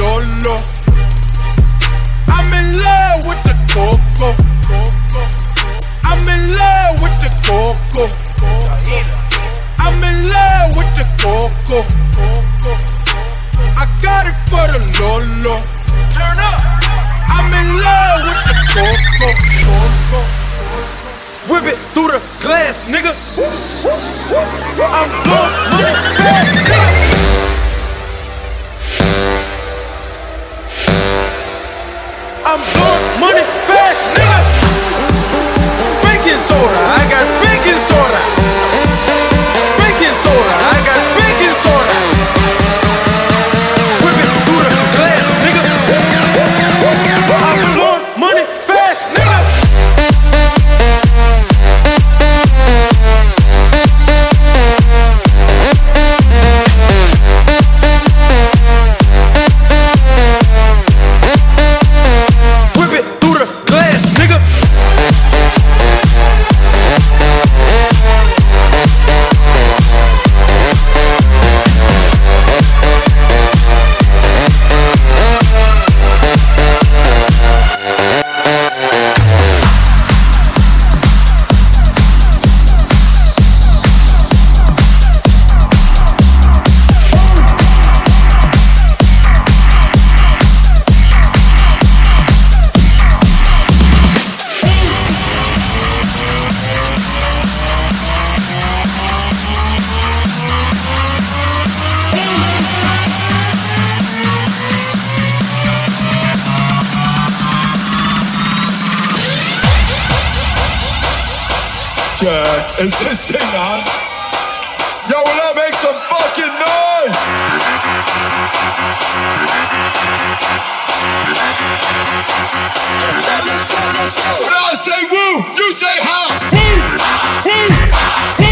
Lolo. I'm in love with the coco. I'm in love with the coco. I'm in love with the coco. I got it for the Lolo. Turn up. I'm in love with the coco. Whip it through the glass, nigga. I'm blowing my back, nigga. I'm blowing Check. Is this thing on? Yo, will I make some fucking noise? Let's go, let's go, let's go. When I say woo, you say ha. Woo, woo, woo,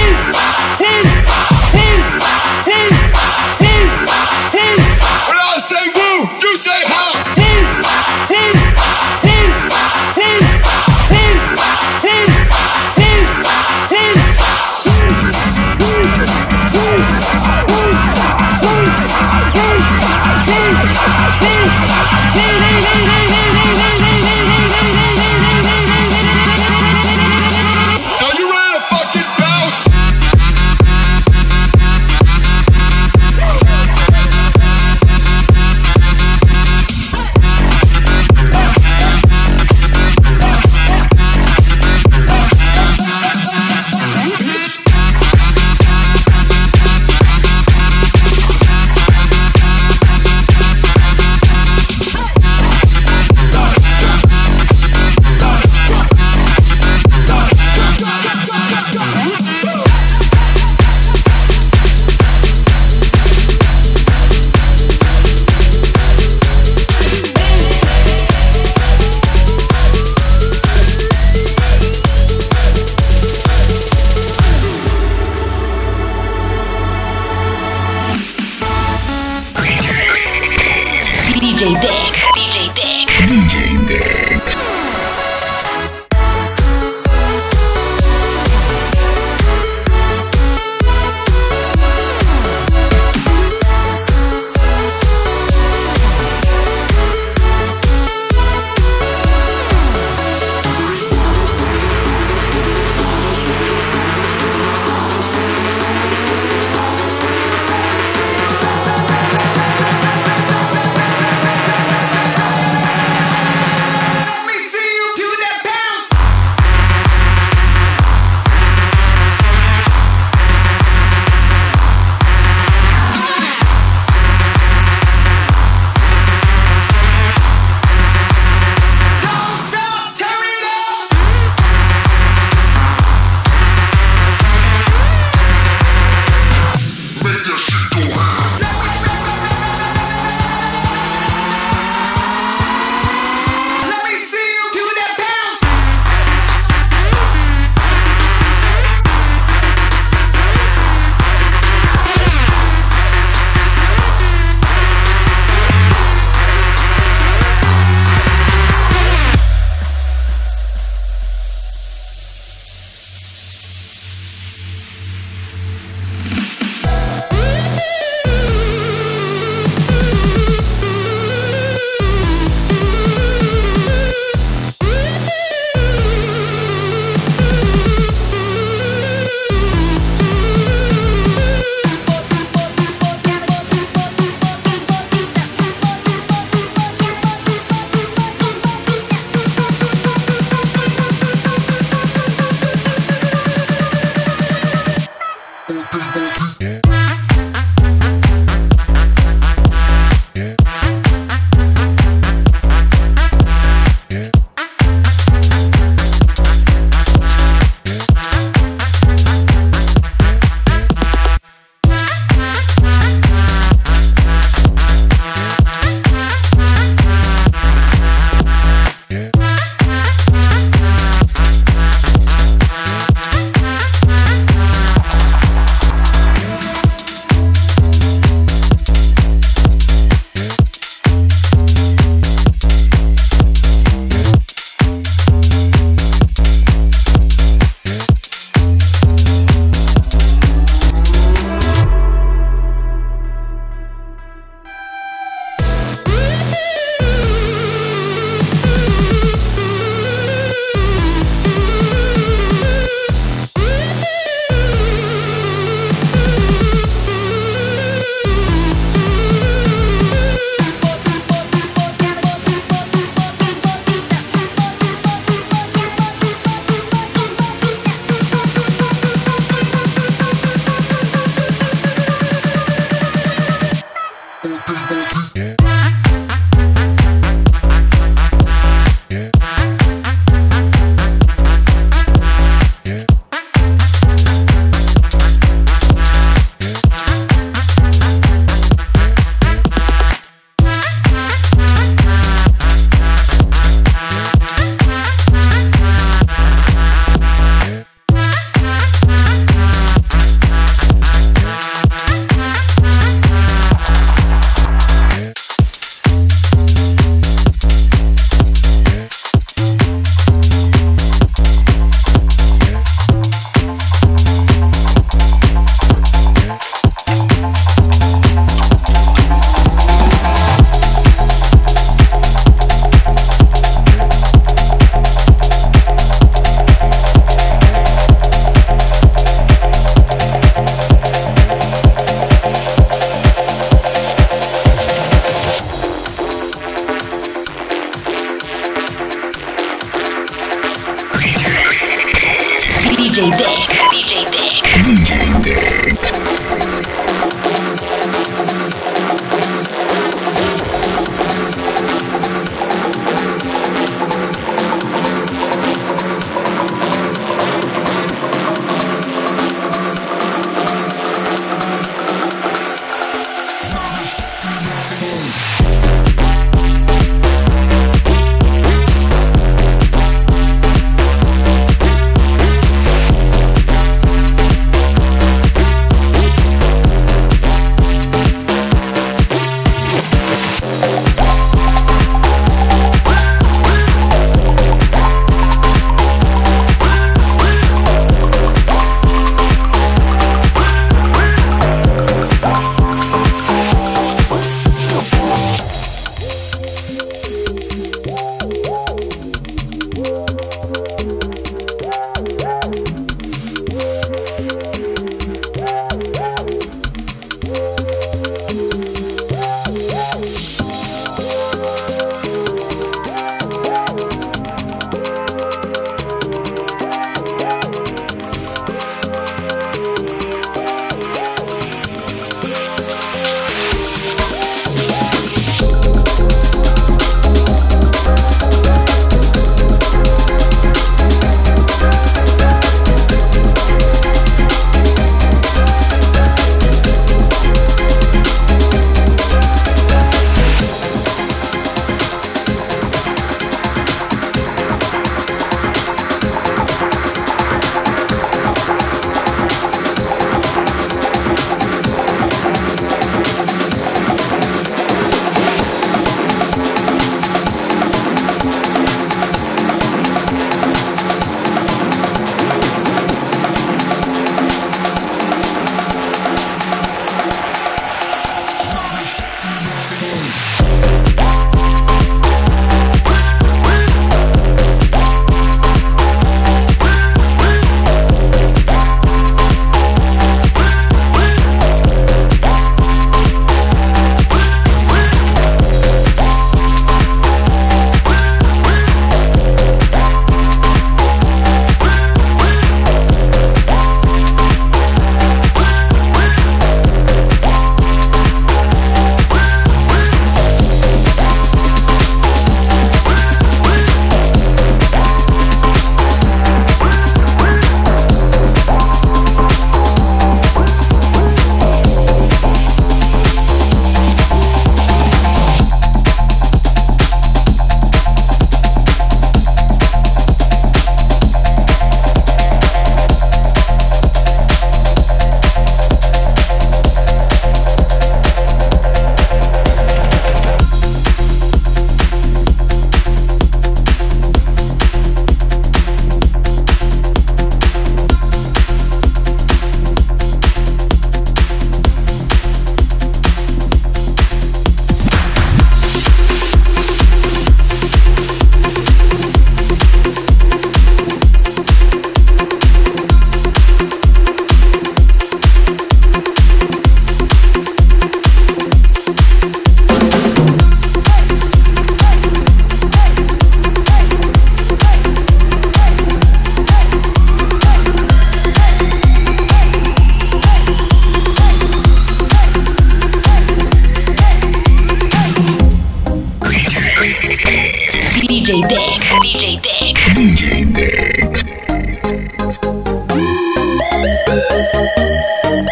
thank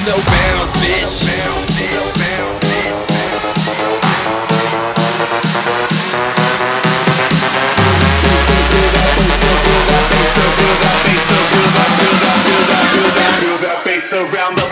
so bounce, bitch. Around the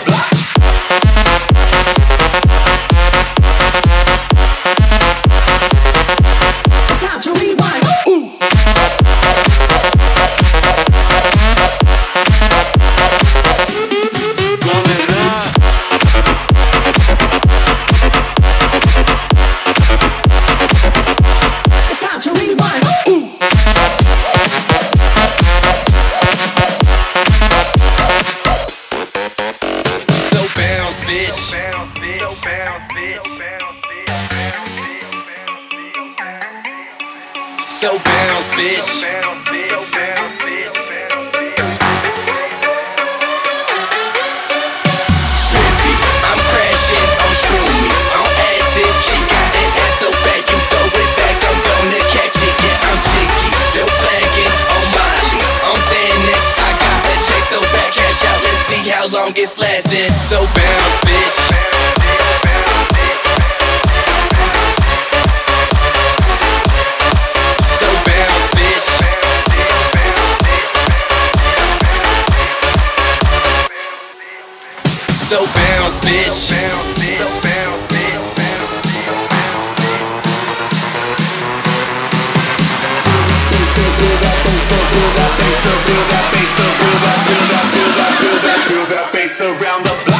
bounce, bitch. I'm crashing on acid, she got so you throw it back. I'm gonna catch it, yeah, I'm cheeky. I'm saying this. I got a cash out. Let's see how long it's lasting. So bounce, bitch. So bounce, bitch. Feel that bass around the block.